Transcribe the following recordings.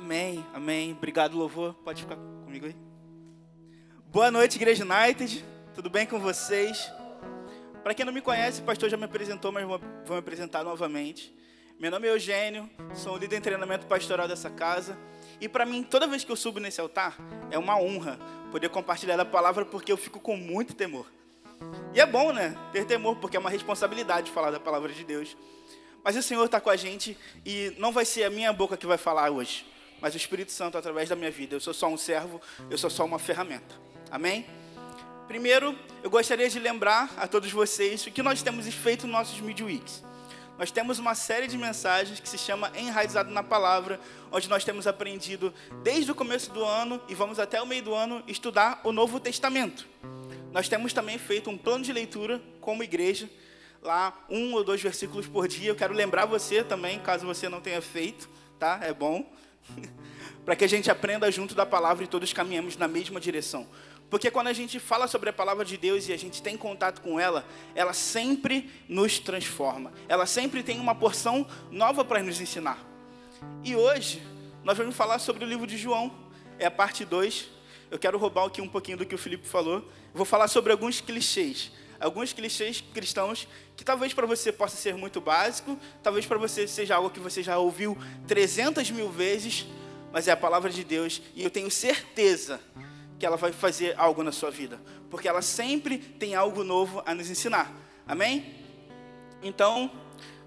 Amém, amém. Obrigado, louvor. Pode ficar comigo aí. Boa noite, Igreja United. Tudo bem com vocês? Para quem não me conhece, o pastor já me apresentou, mas vou, me apresentar novamente. Meu nome é Eugênio, sou o líder em treinamento pastoral dessa casa. E para mim, toda vez que eu subo nesse altar, é uma honra poder compartilhar a palavra, porque eu fico com muito temor. E é bom, né? Ter temor, porque é uma responsabilidade falar da palavra de Deus. Mas o Senhor está com a gente e não vai ser a minha boca que vai falar hoje mas o Espírito Santo através da minha vida. Eu sou só um servo, eu sou só uma ferramenta. Amém? Primeiro, eu gostaria de lembrar a todos vocês o que nós temos feito nos nossos midweeks. Nós temos uma série de mensagens que se chama Enraizado na Palavra, onde nós temos aprendido desde o começo do ano e vamos até o meio do ano estudar o Novo Testamento. Nós temos também feito um plano de leitura como igreja, lá um ou dois versículos por dia. Eu quero lembrar você também, caso você não tenha feito, tá? É bom. para que a gente aprenda junto da palavra e todos caminhemos na mesma direção. Porque quando a gente fala sobre a palavra de Deus e a gente tem contato com ela, ela sempre nos transforma. Ela sempre tem uma porção nova para nos ensinar. E hoje, nós vamos falar sobre o livro de João. É a parte 2. Eu quero roubar aqui um pouquinho do que o Felipe falou. vou falar sobre alguns clichês. Alguns clichês cristãos que talvez para você possa ser muito básico, talvez para você seja algo que você já ouviu 300 mil vezes, mas é a palavra de Deus e eu tenho certeza que ela vai fazer algo na sua vida, porque ela sempre tem algo novo a nos ensinar. Amém? Então,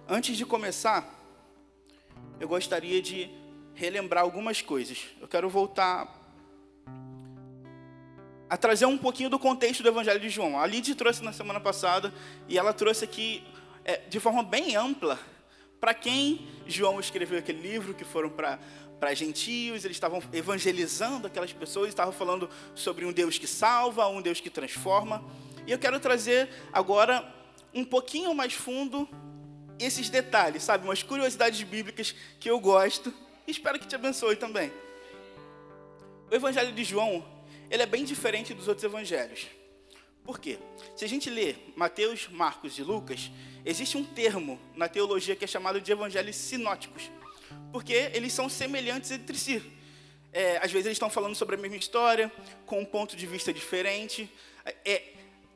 antes de começar, eu gostaria de relembrar algumas coisas. Eu quero voltar a trazer um pouquinho do contexto do Evangelho de João. A Lidy trouxe na semana passada e ela trouxe aqui é, de forma bem ampla para quem João escreveu aquele livro, que foram para para gentios, eles estavam evangelizando aquelas pessoas, estavam falando sobre um Deus que salva, um Deus que transforma. E eu quero trazer agora um pouquinho mais fundo esses detalhes, sabe? Umas curiosidades bíblicas que eu gosto e espero que te abençoe também. O Evangelho de João, ele é bem diferente dos outros evangelhos. Por quê? Se a gente lê Mateus, Marcos e Lucas, existe um termo na teologia que é chamado de evangelhos sinóticos porque eles são semelhantes entre si. É, às vezes eles estão falando sobre a mesma história, com um ponto de vista diferente. É,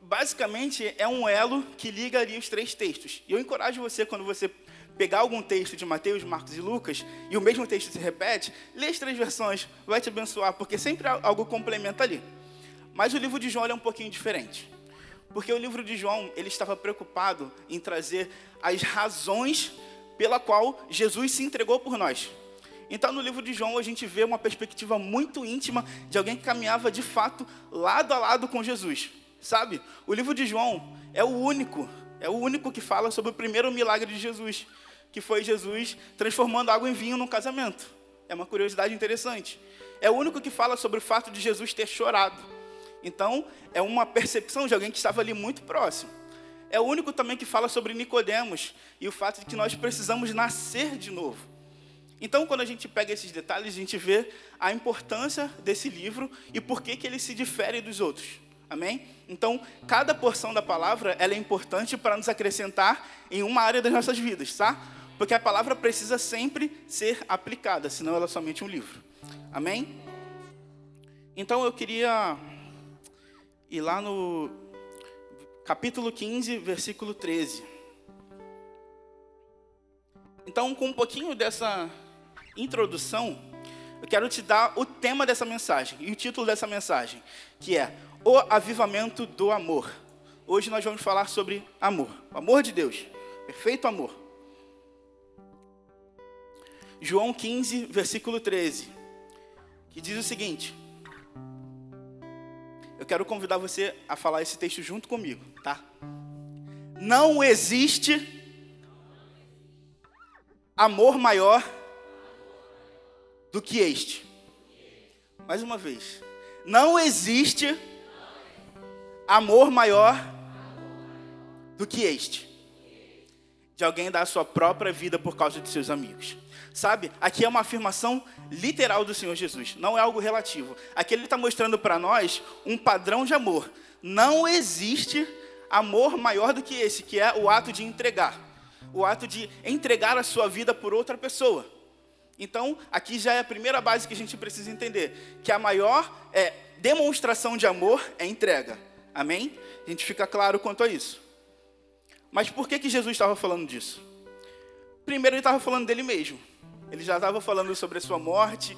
basicamente, é um elo que liga ali os três textos. E eu encorajo você, quando você pegar algum texto de Mateus, Marcos e Lucas, e o mesmo texto se repete, lê as três versões, vai te abençoar, porque sempre algo complementa ali. Mas o livro de João é um pouquinho diferente. Porque o livro de João, ele estava preocupado em trazer as razões pela qual Jesus se entregou por nós. Então, no livro de João, a gente vê uma perspectiva muito íntima de alguém que caminhava de fato lado a lado com Jesus. Sabe? O livro de João é o único, é o único que fala sobre o primeiro milagre de Jesus, que foi Jesus transformando água em vinho num casamento. É uma curiosidade interessante. É o único que fala sobre o fato de Jesus ter chorado. Então, é uma percepção de alguém que estava ali muito próximo. É o único também que fala sobre Nicodemos e o fato de que nós precisamos nascer de novo. Então, quando a gente pega esses detalhes, a gente vê a importância desse livro e por que, que ele se difere dos outros. Amém? Então, cada porção da palavra ela é importante para nos acrescentar em uma área das nossas vidas, tá? Porque a palavra precisa sempre ser aplicada, senão ela é somente um livro. Amém? Então, eu queria ir lá no capítulo 15, versículo 13. Então, com um pouquinho dessa introdução, eu quero te dar o tema dessa mensagem e o título dessa mensagem, que é O Avivamento do Amor. Hoje nós vamos falar sobre amor, o amor de Deus, perfeito amor. João 15, versículo 13, que diz o seguinte: eu quero convidar você a falar esse texto junto comigo, tá? Não existe amor maior do que este. Mais uma vez. Não existe amor maior do que este. De alguém dar a sua própria vida por causa de seus amigos. Sabe? Aqui é uma afirmação literal do Senhor Jesus, não é algo relativo. Aqui ele está mostrando para nós um padrão de amor. Não existe amor maior do que esse, que é o ato de entregar, o ato de entregar a sua vida por outra pessoa. Então, aqui já é a primeira base que a gente precisa entender, que a maior é, demonstração de amor é entrega. Amém? A gente fica claro quanto a isso. Mas por que, que Jesus estava falando disso? Primeiro, ele estava falando dele mesmo. Ele já estava falando sobre a sua morte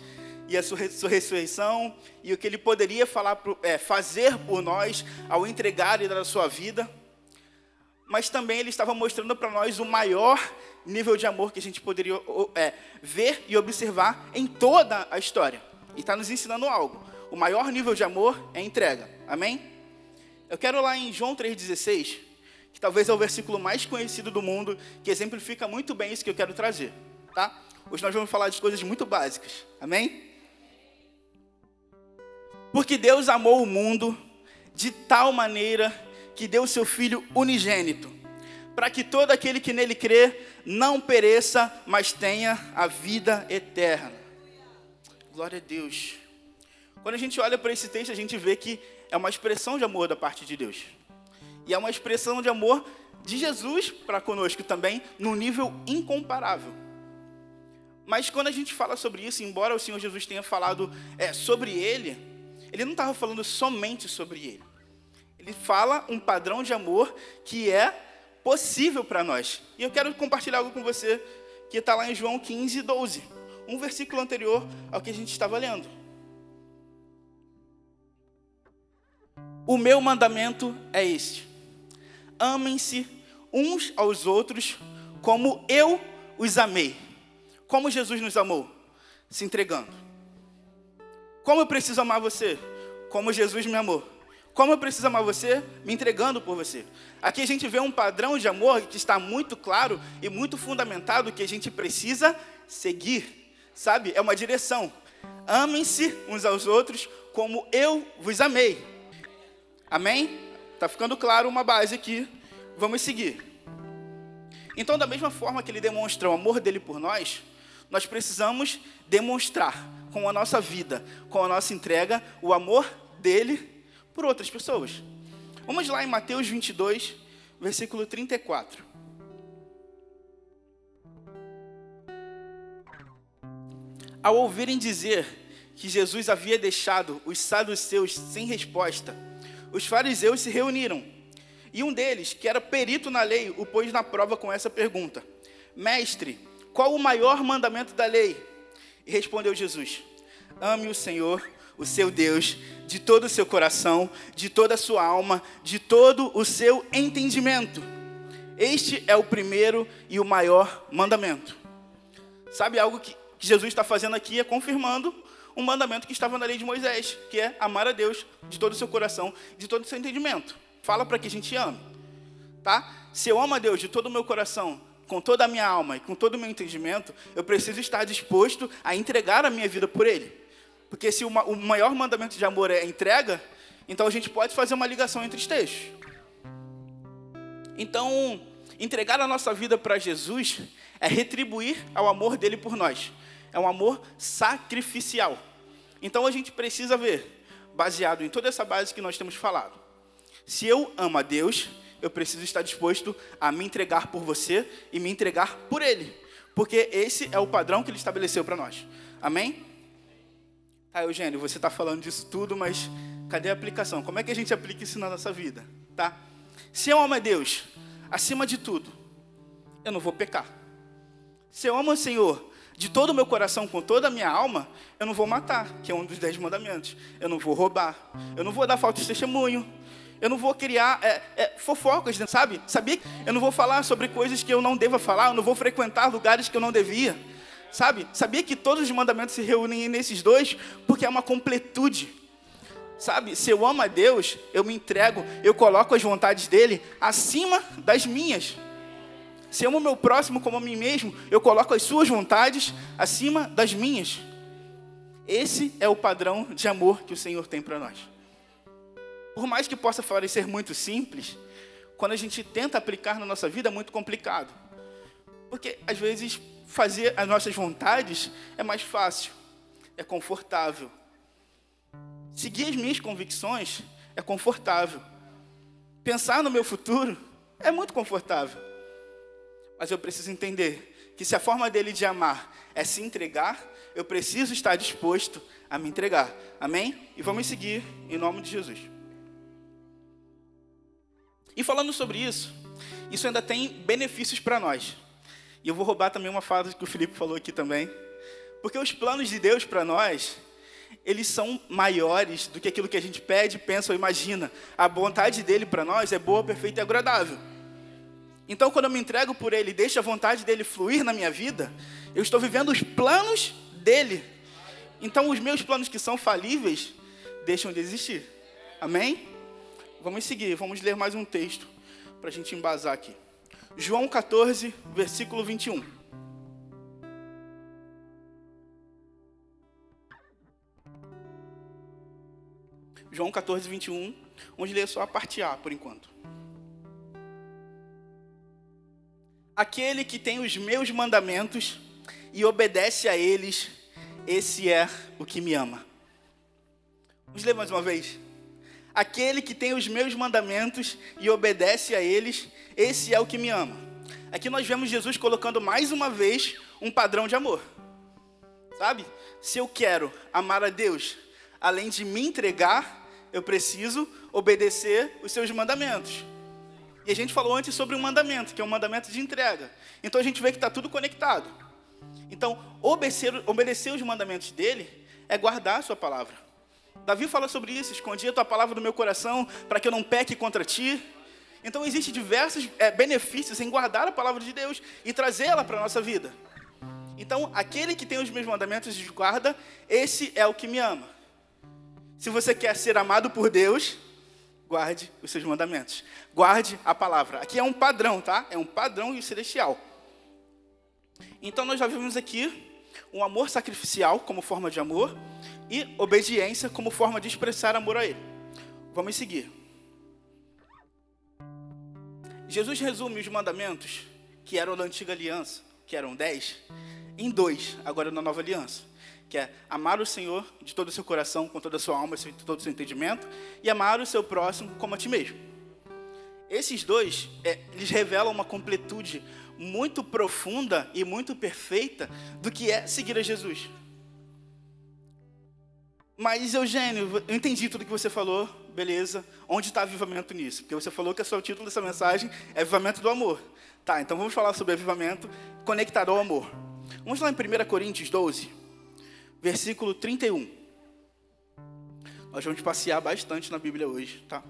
e a sua, ressurreição e o que ele poderia falar, é, fazer por nós ao entregar e dar a sua vida. Mas também ele estava mostrando para nós o maior nível de amor que a gente poderia é, ver e observar em toda a história. E está nos ensinando algo. O maior nível de amor é entrega. Amém? Eu quero lá em João 3,16, que talvez é o versículo mais conhecido do mundo, que exemplifica muito bem isso que eu quero trazer. Tá? Hoje nós vamos falar de coisas muito básicas. Amém? Porque Deus amou o mundo de tal maneira que deu seu Filho unigênito, para que todo aquele que nele crê não pereça, mas tenha a vida eterna. Glória a Deus. Quando a gente olha para esse texto, a gente vê que é uma expressão de amor da parte de Deus. E é uma expressão de amor de Jesus para conosco também, num nível incomparável. Mas quando a gente fala sobre isso, embora o Senhor Jesus tenha falado é, sobre ele, ele não estava falando somente sobre ele. Ele fala um padrão de amor que é possível para nós. E eu quero compartilhar algo com você que está lá em João 15, 12. Um versículo anterior ao que a gente estava lendo. O meu mandamento é este: amem-se uns aos outros como eu os amei. Como Jesus nos amou? Se entregando. Como eu preciso amar você? Como Jesus me amou. Como eu preciso amar você? Me entregando por você. Aqui a gente vê um padrão de amor que está muito claro e muito fundamentado que a gente precisa seguir. Sabe? É uma direção. Amem-se uns aos outros como eu vos amei. Amém? Está ficando claro uma base aqui. Vamos seguir. Então, da mesma forma que ele demonstra o amor dele por nós, nós precisamos demonstrar com a nossa vida, com a nossa entrega, o amor dele por outras pessoas. Vamos lá em Mateus 22, versículo 34. Ao ouvirem dizer que Jesus havia deixado os saduceus sem resposta, os fariseus se reuniram. E um deles, que era perito na lei, o pôs na prova com essa pergunta: Mestre, qual o maior mandamento da lei? E respondeu Jesus: Ame o Senhor, o seu Deus, de todo o seu coração, de toda a sua alma, de todo o seu entendimento. Este é o primeiro e o maior mandamento. Sabe algo que Jesus está fazendo aqui é confirmando um mandamento que estava na lei de Moisés, que é amar a Deus de todo o seu coração, de todo o seu entendimento. Fala para que a gente ame, tá? Se eu amo a Deus de todo o meu coração, com toda a minha alma e com todo o meu entendimento, eu preciso estar disposto a entregar a minha vida por Ele. Porque se o maior mandamento de amor é entrega, então a gente pode fazer uma ligação entre os textos. Então, entregar a nossa vida para Jesus é retribuir ao amor dele por nós. É um amor sacrificial. Então a gente precisa ver, baseado em toda essa base que nós temos falado. Se eu amo a Deus, eu preciso estar disposto a me entregar por você e me entregar por Ele. Porque esse é o padrão que Ele estabeleceu para nós. Amém? Tá, Eugênio, você está falando disso tudo, mas cadê a aplicação? Como é que a gente aplica isso na nossa vida? Tá? Se eu amo a Deus, acima de tudo, eu não vou pecar. Se eu amo o Senhor de todo o meu coração, com toda a minha alma, eu não vou matar, que é um dos dez mandamentos. Eu não vou roubar. Eu não vou dar falta de testemunho. Eu não vou criar é, é, fofocas, sabe? Sabia? Eu não vou falar sobre coisas que eu não deva falar. Eu não vou frequentar lugares que eu não devia. Sabe? Sabia que todos os mandamentos se reúnem nesses dois? Porque é uma completude. Sabe? Se eu amo a Deus, eu me entrego, eu coloco as vontades dele acima das minhas. Se amo o meu próximo como a mim mesmo, eu coloco as suas vontades acima das minhas. Esse é o padrão de amor que o Senhor tem para nós. Por mais que possa parecer muito simples, quando a gente tenta aplicar na nossa vida é muito complicado. Porque às vezes fazer as nossas vontades é mais fácil, é confortável. Seguir as minhas convicções é confortável. Pensar no meu futuro é muito confortável. Mas eu preciso entender que se a forma dele de amar é se entregar, eu preciso estar disposto a me entregar. Amém? E vamos seguir em nome de Jesus. E falando sobre isso, isso ainda tem benefícios para nós. E eu vou roubar também uma fala que o Felipe falou aqui também. Porque os planos de Deus para nós, eles são maiores do que aquilo que a gente pede, pensa ou imagina. A vontade dele para nós é boa, perfeita e agradável. Então, quando eu me entrego por ele, deixo a vontade dele fluir na minha vida, eu estou vivendo os planos dele. Então, os meus planos que são falíveis deixam de existir. Amém? Vamos seguir, vamos ler mais um texto para a gente embasar aqui. João 14, versículo 21. João 14, 21. Vamos ler só a parte A por enquanto. Aquele que tem os meus mandamentos e obedece a eles, esse é o que me ama. Vamos ler mais uma vez. Aquele que tem os meus mandamentos e obedece a eles, esse é o que me ama. Aqui nós vemos Jesus colocando mais uma vez um padrão de amor. Sabe? Se eu quero amar a Deus, além de me entregar, eu preciso obedecer os seus mandamentos. A gente falou antes sobre um mandamento, que é um mandamento de entrega. Então a gente vê que está tudo conectado. Então, obedecer, obedecer os mandamentos dele é guardar a sua palavra. Davi fala sobre isso, escondi a tua palavra no meu coração para que eu não peque contra ti. Então existem diversos é, benefícios em guardar a palavra de Deus e trazê-la para a nossa vida. Então, aquele que tem os meus mandamentos e guarda, esse é o que me ama. Se você quer ser amado por Deus, guarde os seus mandamentos. Guarde a palavra. Aqui é um padrão, tá? É um padrão celestial. Então, nós já vimos aqui um amor sacrificial como forma de amor e obediência como forma de expressar amor a Ele. Vamos seguir. Jesus resume os mandamentos que eram da antiga aliança, que eram dez, em dois, agora na nova aliança, que é amar o Senhor de todo o seu coração, com toda a sua alma, de todo o seu entendimento, e amar o seu próximo como a ti mesmo. Esses dois, é, eles revelam uma completude muito profunda e muito perfeita do que é seguir a Jesus. Mas, Eugênio, eu entendi tudo que você falou, beleza. Onde está avivamento nisso? Porque você falou que o título dessa mensagem é Avivamento do Amor. Tá, então vamos falar sobre avivamento conectado ao amor. Vamos lá em 1 Coríntios 12, versículo 31. Nós vamos passear bastante na Bíblia hoje, tá?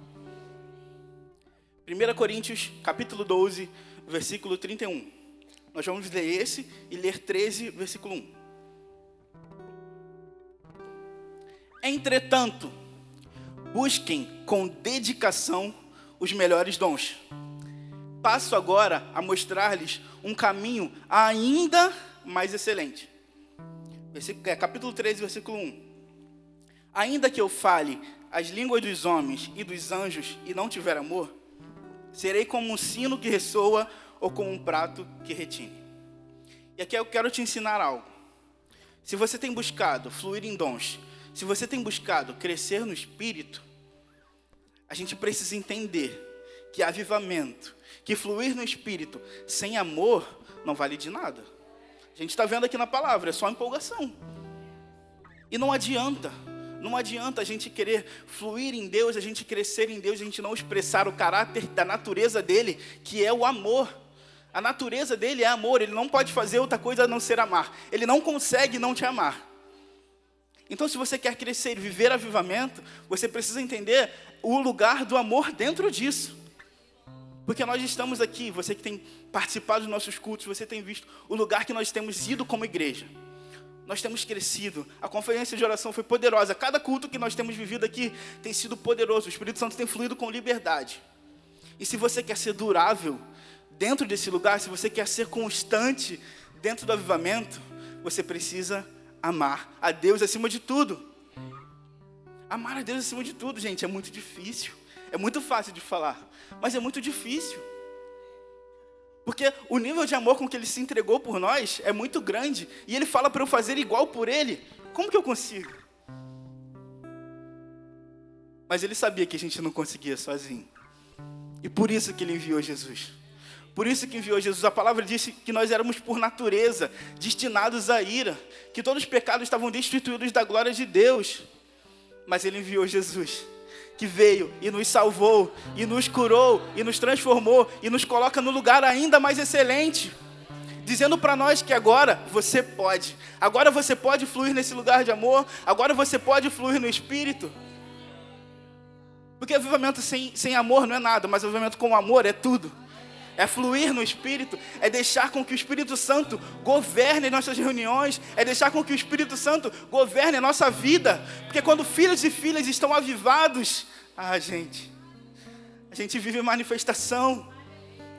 1 Coríntios, capítulo 12, versículo 31. Nós vamos ler esse e ler 13, versículo 1. Entretanto, busquem com dedicação os melhores dons. Passo agora a mostrar-lhes um caminho ainda mais excelente. Versículo, é, capítulo 13, versículo 1. Ainda que eu fale as línguas dos homens e dos anjos e não tiver amor, serei como um sino que ressoa ou como um prato que retine. E aqui eu quero te ensinar algo. Se você tem buscado fluir em dons, se você tem buscado crescer no espírito, a gente precisa entender que avivamento, que fluir no espírito sem amor não vale de nada. A gente está vendo aqui na palavra, é só empolgação. E não adianta, não adianta a gente querer fluir em Deus, a gente crescer em Deus, a gente não expressar o caráter da natureza dele, que é o amor. A natureza dele é amor, ele não pode fazer outra coisa a não ser amar. Ele não consegue não te amar. Então, se você quer crescer e viver avivamento, você precisa entender o lugar do amor dentro disso. Porque nós estamos aqui, você que tem participado dos nossos cultos, você tem visto o lugar que nós temos ido como igreja. Nós temos crescido, a conferência de oração foi poderosa. Cada culto que nós temos vivido aqui tem sido poderoso. O Espírito Santo tem fluído com liberdade. E se você quer ser durável dentro desse lugar, se você quer ser constante dentro do avivamento, você precisa amar a Deus acima de tudo. Amar a Deus acima de tudo, gente, é muito difícil. É muito fácil de falar, mas é muito difícil. Porque o nível de amor com que ele se entregou por nós é muito grande. E ele fala para eu fazer igual por ele. Como que eu consigo? Mas ele sabia que a gente não conseguia sozinho. E por isso que ele enviou Jesus. Por isso que enviou Jesus. A palavra disse que nós éramos por natureza destinados à ira, que todos os pecados estavam destituídos da glória de Deus. Mas ele enviou Jesus, que veio e nos salvou, e nos curou, e nos transformou, e nos coloca no lugar ainda mais excelente dizendo para nós que agora você pode. Agora você pode fluir nesse lugar de amor. Agora você pode fluir no Espírito. Porque avivamento sem, sem amor não é nada, mas avivamento com amor é tudo. É fluir no Espírito, é deixar com que o Espírito Santo governe nossas reuniões, é deixar com que o Espírito Santo governe a nossa vida. Porque quando filhos e filhas estão avivados, ah, gente, a gente vive manifestação.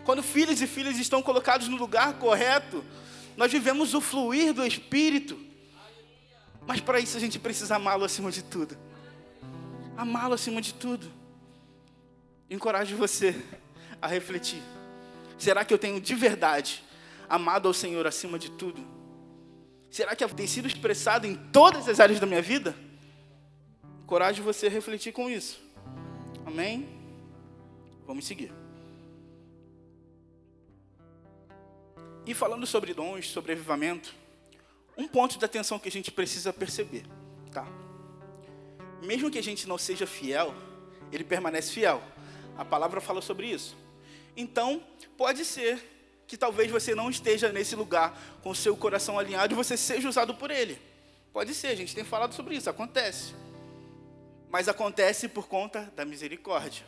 Quando filhos e filhas estão colocados no lugar correto, nós vivemos o fluir do Espírito. Mas para isso a gente precisa amá-lo acima de tudo. Amá-lo acima de tudo. Encorajo você a refletir. Será que eu tenho de verdade amado ao Senhor acima de tudo? Será que tem sido expressado em todas as áreas da minha vida? Encorajo você refletir com isso. Amém? Vamos seguir. E falando sobre dons, sobre avivamento, um ponto de atenção que a gente precisa perceber, tá? Mesmo que a gente não seja fiel, ele permanece fiel. A palavra fala sobre isso. Então, pode ser que talvez você não esteja nesse lugar com o seu coração alinhado e você seja usado por ele. Pode ser, a gente tem falado sobre isso, acontece. Mas acontece por conta da misericórdia.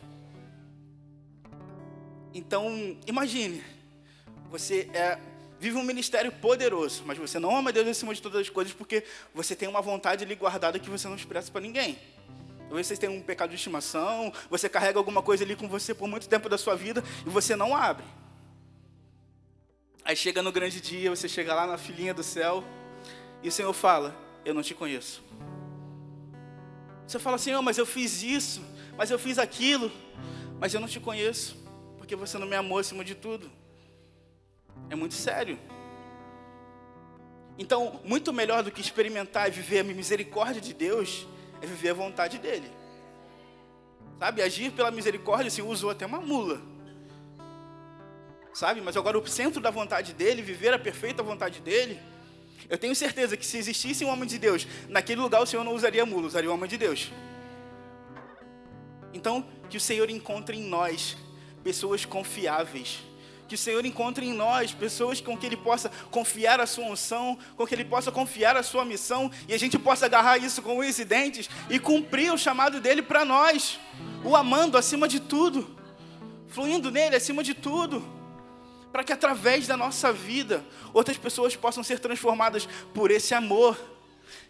Então, imagine, você é, vive um ministério poderoso, mas você não ama Deus acima de todas as coisas porque você tem uma vontade ali guardada que você não expressa para ninguém. Talvez você tenha um pecado de estimação, você carrega alguma coisa ali com você por muito tempo da sua vida e você não abre. Aí chega no grande dia, você chega lá na filhinha do céu e o Senhor fala: Eu não te conheço. Você fala, Senhor, mas eu fiz isso, mas eu fiz aquilo, mas eu não te conheço, porque você não me amou acima de tudo. É muito sério. Então, muito melhor do que experimentar e viver a misericórdia de Deus é viver a vontade dele. Sabe, agir pela misericórdia se usou até uma mula. Sabe, mas agora o centro da vontade dele, viver a perfeita vontade dele, eu tenho certeza que se existisse um homem de Deus, naquele lugar o Senhor não usaria mula, usaria o homem de Deus. Então, que o Senhor encontre em nós pessoas confiáveis que o Senhor encontre em nós pessoas com que Ele possa confiar a sua unção, com que Ele possa confiar a sua missão, e a gente possa agarrar isso com os dentes e cumprir o chamado dele para nós, o amando acima de tudo, fluindo nele acima de tudo, para que através da nossa vida outras pessoas possam ser transformadas por esse amor.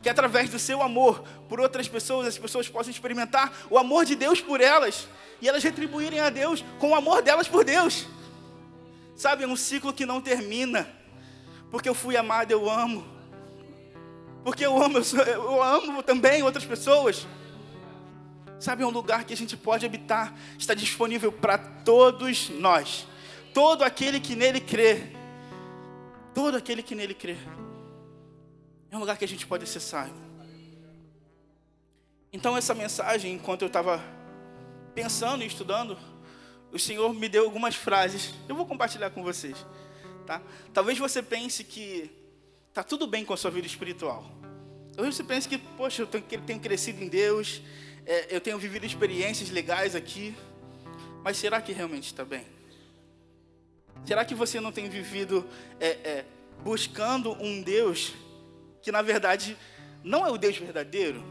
Que através do seu amor por outras pessoas, as pessoas possam experimentar o amor de Deus por elas e elas retribuírem a Deus com o amor delas por Deus. Sabe, é um ciclo que não termina. Porque eu fui amado, eu amo. Porque eu amo, eu, sou, eu amo também outras pessoas. Sabe, é um lugar que a gente pode habitar, está disponível para todos nós. Todo aquele que nele crê. Todo aquele que nele crê. É um lugar que a gente pode acessar. Então, essa mensagem, enquanto eu estava pensando e estudando, o Senhor me deu algumas frases. Eu vou compartilhar com vocês. Tá? Talvez você pense que está tudo bem com a sua vida espiritual. Talvez você pense que, poxa, eu tenho crescido em Deus, é, eu tenho vivido experiências legais aqui. Mas será que realmente está bem? Será que você não tem vivido é, é, buscando um Deus que, na verdade, não é o Deus verdadeiro?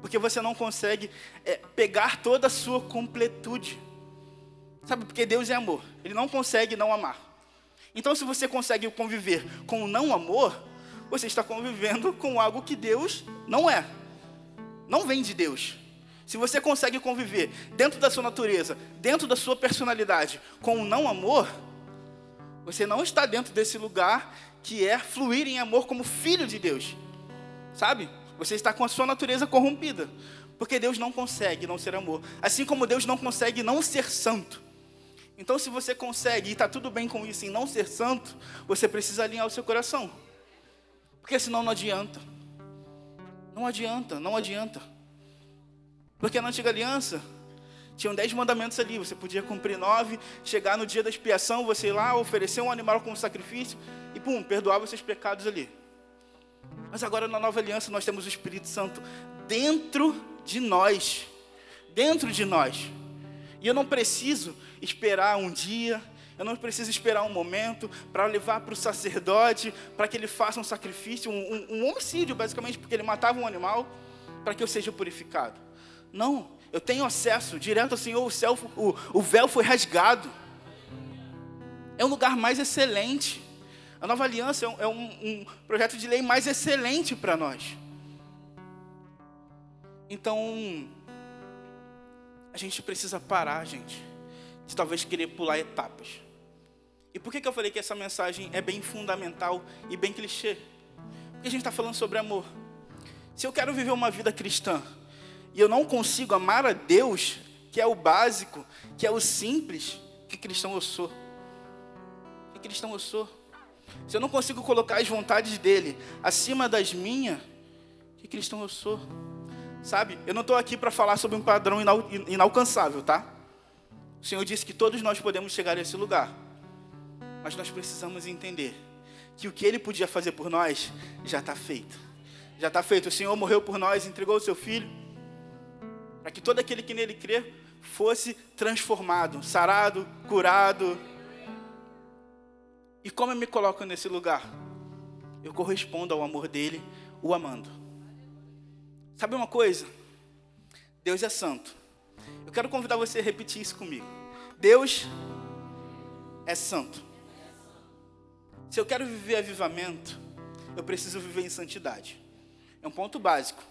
Porque você não consegue é, pegar toda a sua completude. Sabe, porque Deus é amor. Ele não consegue não amar. Então, se você consegue conviver com o não amor, você está convivendo com algo que Deus não é. Não vem de Deus. Se você consegue conviver dentro da sua natureza, dentro da sua personalidade, com o não amor, você não está dentro desse lugar que é fluir em amor como filho de Deus. Sabe? Você está com a sua natureza corrompida. Porque Deus não consegue não ser amor. Assim como Deus não consegue não ser santo. Então, se você consegue e está tudo bem com isso em não ser santo, você precisa alinhar o seu coração. Porque senão não adianta. Não adianta, não adianta. Porque na antiga aliança, Tinham dez mandamentos ali, você podia cumprir nove, chegar no dia da expiação, você ir lá, oferecer um animal como sacrifício e pum, perdoava seus pecados ali. Mas agora na nova aliança nós temos o Espírito Santo dentro de nós. Dentro de nós. E eu não preciso esperar um dia, eu não preciso esperar um momento para levar para o sacerdote, para que ele faça um sacrifício, um, um, um homicídio, basicamente, porque ele matava um animal, para que eu seja purificado. Não, eu tenho acesso direto ao Senhor, o, céu, o, o véu foi rasgado. É um lugar mais excelente. A nova aliança é um, é um, um projeto de lei mais excelente para nós. Então, a gente precisa parar, gente, de talvez querer pular etapas. E por que, que eu falei que essa mensagem é bem fundamental e bem clichê? Porque a gente está falando sobre amor. Se eu quero viver uma vida cristã e eu não consigo amar a Deus, que é o básico, que é o simples, que cristão eu sou? Que cristão eu sou? Se eu não consigo colocar as vontades dele acima das minhas, que cristão eu sou? Sabe? Eu não estou aqui para falar sobre um padrão inal inalcançável, tá? O Senhor disse que todos nós podemos chegar a esse lugar. Mas nós precisamos entender que o que Ele podia fazer por nós já está feito. Já está feito. O Senhor morreu por nós, entregou o seu Filho, para que todo aquele que nele crê fosse transformado, sarado, curado. E como eu me coloco nesse lugar? Eu correspondo ao amor dele, o amando. Sabe uma coisa? Deus é santo. Eu quero convidar você a repetir isso comigo. Deus é santo. Se eu quero viver avivamento, eu preciso viver em santidade. É um ponto básico.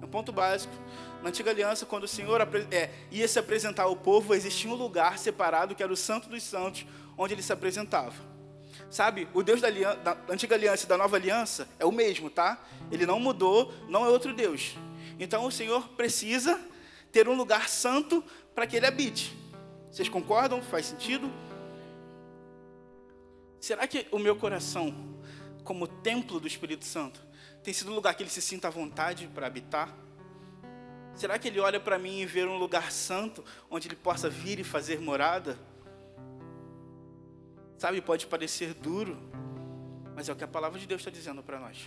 É um ponto básico. Na antiga aliança, quando o Senhor é, ia se apresentar ao povo, existia um lugar separado que era o Santo dos Santos, onde ele se apresentava. Sabe, o Deus da, aliança, da antiga aliança e da nova aliança é o mesmo, tá? Ele não mudou, não é outro Deus. Então o Senhor precisa ter um lugar santo para que ele habite. Vocês concordam? Faz sentido? Será que o meu coração, como templo do Espírito Santo, tem sido um lugar que ele se sinta à vontade para habitar? Será que ele olha para mim e vê um lugar santo onde ele possa vir e fazer morada? Sabe, pode parecer duro, mas é o que a palavra de Deus está dizendo para nós.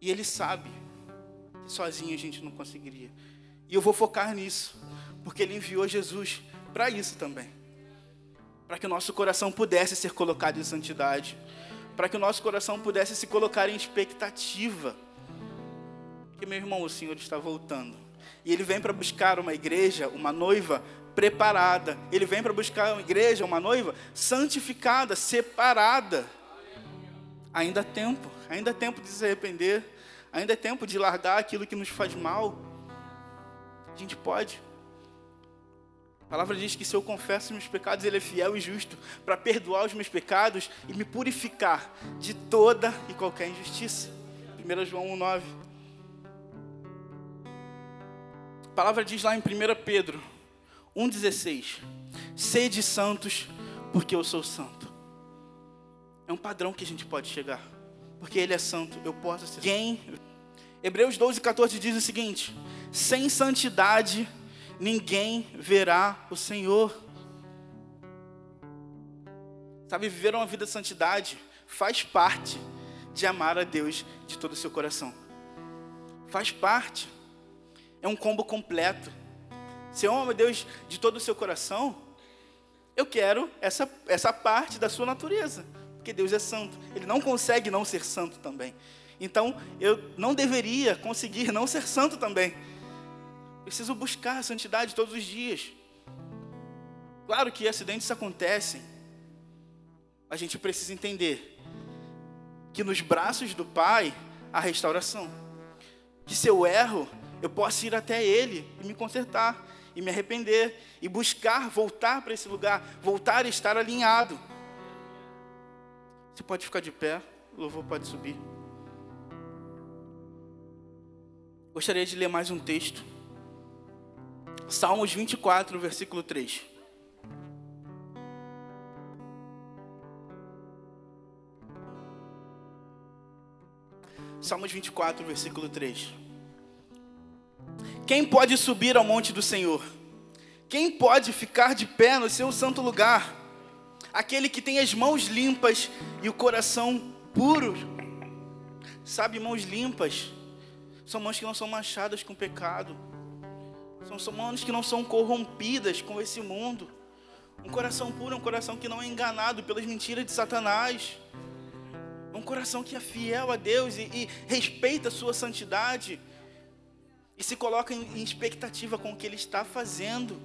E ele sabe sozinho a gente não conseguiria. E eu vou focar nisso, porque Ele enviou Jesus para isso também. Para que o nosso coração pudesse ser colocado em santidade, para que o nosso coração pudesse se colocar em expectativa. Porque, meu irmão, o Senhor está voltando. E Ele vem para buscar uma igreja, uma noiva preparada. Ele vem para buscar uma igreja, uma noiva santificada, separada. Ainda há tempo, ainda há tempo de se arrepender. Ainda é tempo de largar aquilo que nos faz mal. A gente pode. A palavra diz que se eu confesso meus pecados, Ele é fiel e justo para perdoar os meus pecados e me purificar de toda e qualquer injustiça. 1 João 1,9. A palavra diz lá em 1 Pedro 1,16: Sede santos, porque eu sou santo. É um padrão que a gente pode chegar porque Ele é santo, eu posso ser. Quem? Hebreus 12, 14 diz o seguinte: sem santidade ninguém verá o Senhor. Sabe, viver uma vida de santidade faz parte de amar a Deus de todo o seu coração. Faz parte. É um combo completo. Se ama a Deus de todo o seu coração, eu quero essa, essa parte da sua natureza porque Deus é santo. Ele não consegue não ser santo também. Então, eu não deveria conseguir não ser santo também. Preciso buscar a santidade todos os dias. Claro que acidentes acontecem. A gente precisa entender que nos braços do Pai há restauração. Que se eu erro, eu posso ir até Ele e me consertar, e me arrepender, e buscar voltar para esse lugar, voltar a estar alinhado. Você pode ficar de pé, o louvor pode subir. Gostaria de ler mais um texto. Salmos 24, versículo 3. Salmos 24, versículo 3. Quem pode subir ao monte do Senhor? Quem pode ficar de pé no seu santo lugar? Aquele que tem as mãos limpas e o coração puro. Sabe, mãos limpas são mãos que não são manchadas com pecado. São, são mãos que não são corrompidas com esse mundo. Um coração puro é um coração que não é enganado pelas mentiras de Satanás. É um coração que é fiel a Deus e, e respeita a sua santidade. E se coloca em, em expectativa com o que Ele está fazendo.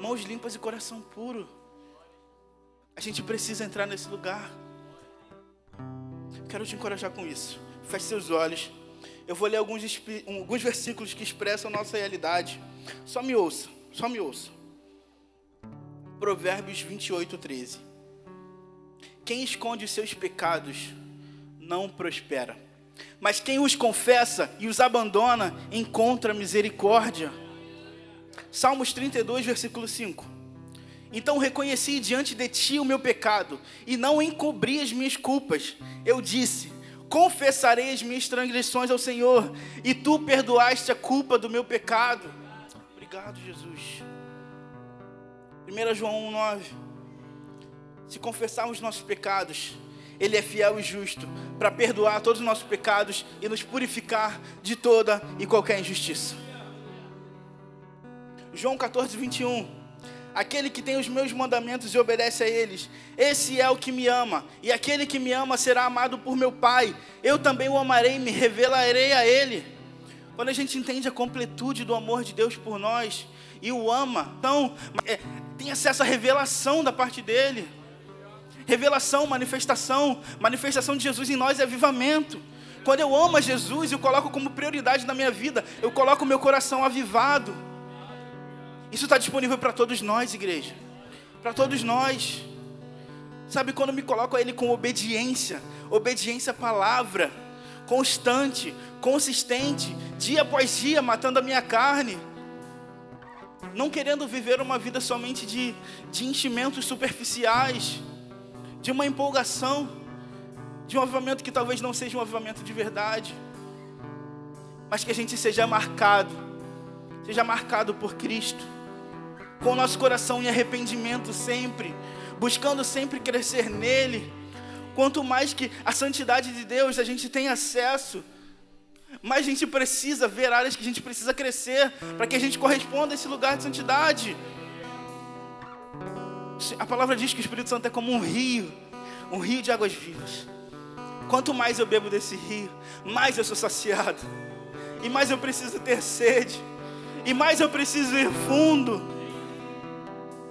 Mãos limpas e coração puro. A gente precisa entrar nesse lugar. Quero te encorajar com isso. Feche seus olhos. Eu vou ler alguns, alguns versículos que expressam nossa realidade. Só me ouça, só me ouça. Provérbios 28, 13. Quem esconde seus pecados não prospera, mas quem os confessa e os abandona encontra misericórdia. Salmos 32, versículo 5. Então reconheci diante de ti o meu pecado e não encobri as minhas culpas. Eu disse: Confessarei as minhas transgressões ao Senhor, e tu perdoaste a culpa do meu pecado. Obrigado, Jesus. 1 João 1,9. Se confessarmos nossos pecados, Ele é fiel e justo para perdoar todos os nossos pecados e nos purificar de toda e qualquer injustiça. João 14, 21. Aquele que tem os meus mandamentos e obedece a eles, esse é o que me ama, e aquele que me ama será amado por meu Pai. Eu também o amarei e me revelarei a ele. Quando a gente entende a completude do amor de Deus por nós e o ama, então é, tem acesso à revelação da parte dele. Revelação, manifestação, manifestação de Jesus em nós é avivamento. Quando eu amo a Jesus e o coloco como prioridade na minha vida, eu coloco meu coração avivado. Isso está disponível para todos nós, igreja. Para todos nós. Sabe quando me coloco a Ele com obediência, obediência à palavra, constante, consistente, dia após dia, matando a minha carne. Não querendo viver uma vida somente de, de enchimentos superficiais, de uma empolgação, de um avivamento que talvez não seja um avivamento de verdade, mas que a gente seja marcado, seja marcado por Cristo, com nosso coração em arrependimento sempre, buscando sempre crescer nele. Quanto mais que a santidade de Deus a gente tem acesso, mas a gente precisa ver áreas que a gente precisa crescer para que a gente corresponda a esse lugar de santidade. A palavra diz que o Espírito Santo é como um rio, um rio de águas vivas. Quanto mais eu bebo desse rio, mais eu sou saciado, e mais eu preciso ter sede, e mais eu preciso ir fundo.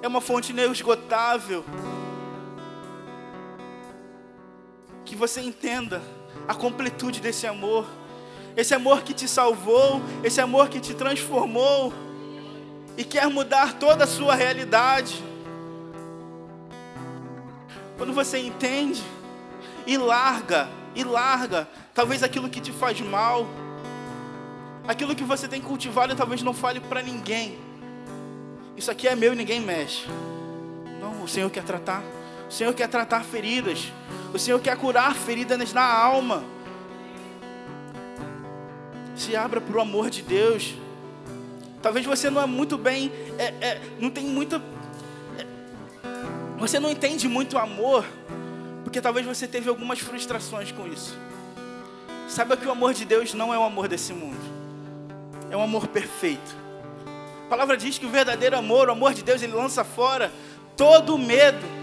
É uma fonte inesgotável. Que você entenda a completude desse amor esse amor que te salvou, esse amor que te transformou e quer mudar toda a sua realidade. Quando você entende e larga, e larga, talvez aquilo que te faz mal, aquilo que você tem cultivado, talvez não fale para ninguém. Isso aqui é meu e ninguém mexe. Não, o Senhor quer tratar. O Senhor quer tratar feridas. O Senhor quer curar feridas na alma. Se abra para o amor de Deus. Talvez você não é muito bem, é, é, não tem muita. É, você não entende muito amor, porque talvez você teve algumas frustrações com isso. Saiba que o amor de Deus não é o amor desse mundo, é um amor perfeito. A palavra diz que o verdadeiro amor, o amor de Deus, ele lança fora todo medo.